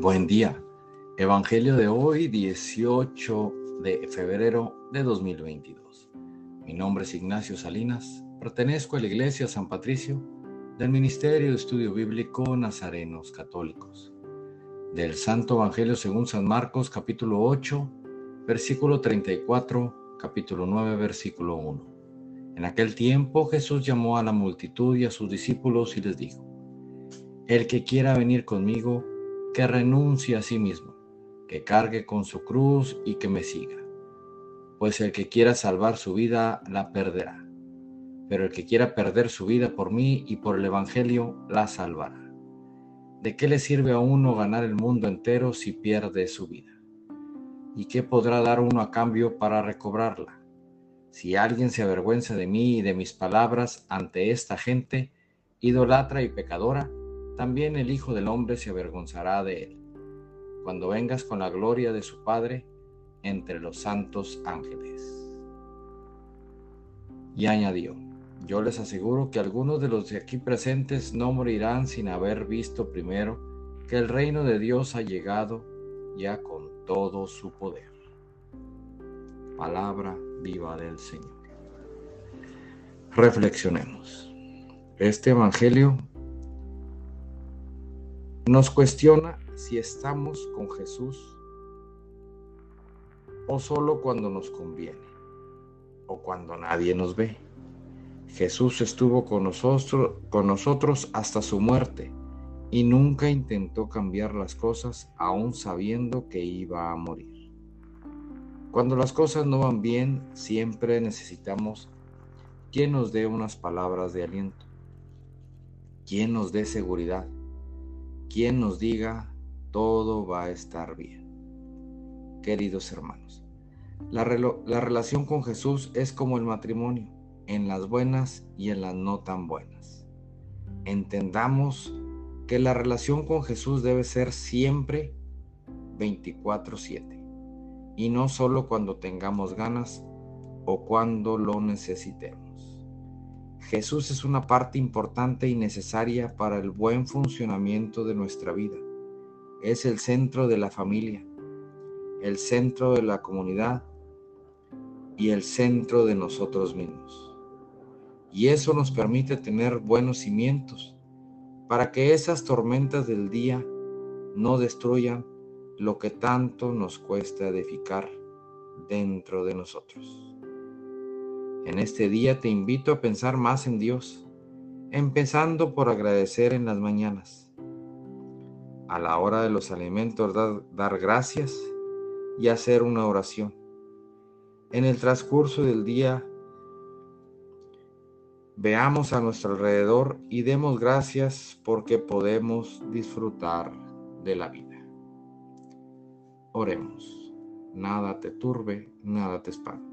Buen día. Evangelio de hoy, 18 de febrero de 2022. Mi nombre es Ignacio Salinas. Pertenezco a la Iglesia San Patricio del Ministerio de Estudio Bíblico Nazarenos Católicos. Del Santo Evangelio según San Marcos, capítulo 8, versículo 34, capítulo 9, versículo 1. En aquel tiempo Jesús llamó a la multitud y a sus discípulos y les dijo, El que quiera venir conmigo, que renuncie a sí mismo, que cargue con su cruz y que me siga. Pues el que quiera salvar su vida, la perderá. Pero el que quiera perder su vida por mí y por el Evangelio, la salvará. ¿De qué le sirve a uno ganar el mundo entero si pierde su vida? ¿Y qué podrá dar uno a cambio para recobrarla? Si alguien se avergüenza de mí y de mis palabras ante esta gente, idolatra y pecadora, también el Hijo del Hombre se avergonzará de él, cuando vengas con la gloria de su Padre entre los santos ángeles. Y añadió, yo les aseguro que algunos de los de aquí presentes no morirán sin haber visto primero que el reino de Dios ha llegado ya con todo su poder. Palabra viva del Señor. Reflexionemos. Este Evangelio nos cuestiona si estamos con Jesús o solo cuando nos conviene o cuando nadie nos ve. Jesús estuvo con nosotros, con nosotros hasta su muerte y nunca intentó cambiar las cosas aún sabiendo que iba a morir. Cuando las cosas no van bien, siempre necesitamos quien nos dé unas palabras de aliento, quien nos dé seguridad quien nos diga todo va a estar bien. Queridos hermanos, la, la, relación con Jesús es como el matrimonio, en las buenas y en las no tan buenas. Entendamos que la relación con Jesús debe ser siempre 24/7 y no solo cuando tengamos ganas o cuando lo necesitemos. Jesús es una parte importante y necesaria para el buen funcionamiento de nuestra vida. Es el centro de la familia, el centro de la comunidad y el centro de nosotros mismos. Y eso nos permite tener buenos cimientos para que esas tormentas del día no destruyan lo que tanto nos cuesta edificar dentro de nosotros. En este día te invito a pensar más en Dios, empezando por agradecer en las mañanas. A la hora de los alimentos dar, gracias y hacer una oración. En el transcurso del día veamos a nuestro alrededor y demos gracias porque podemos disfrutar de la vida. Oremos. Nada te turbe, nada te espante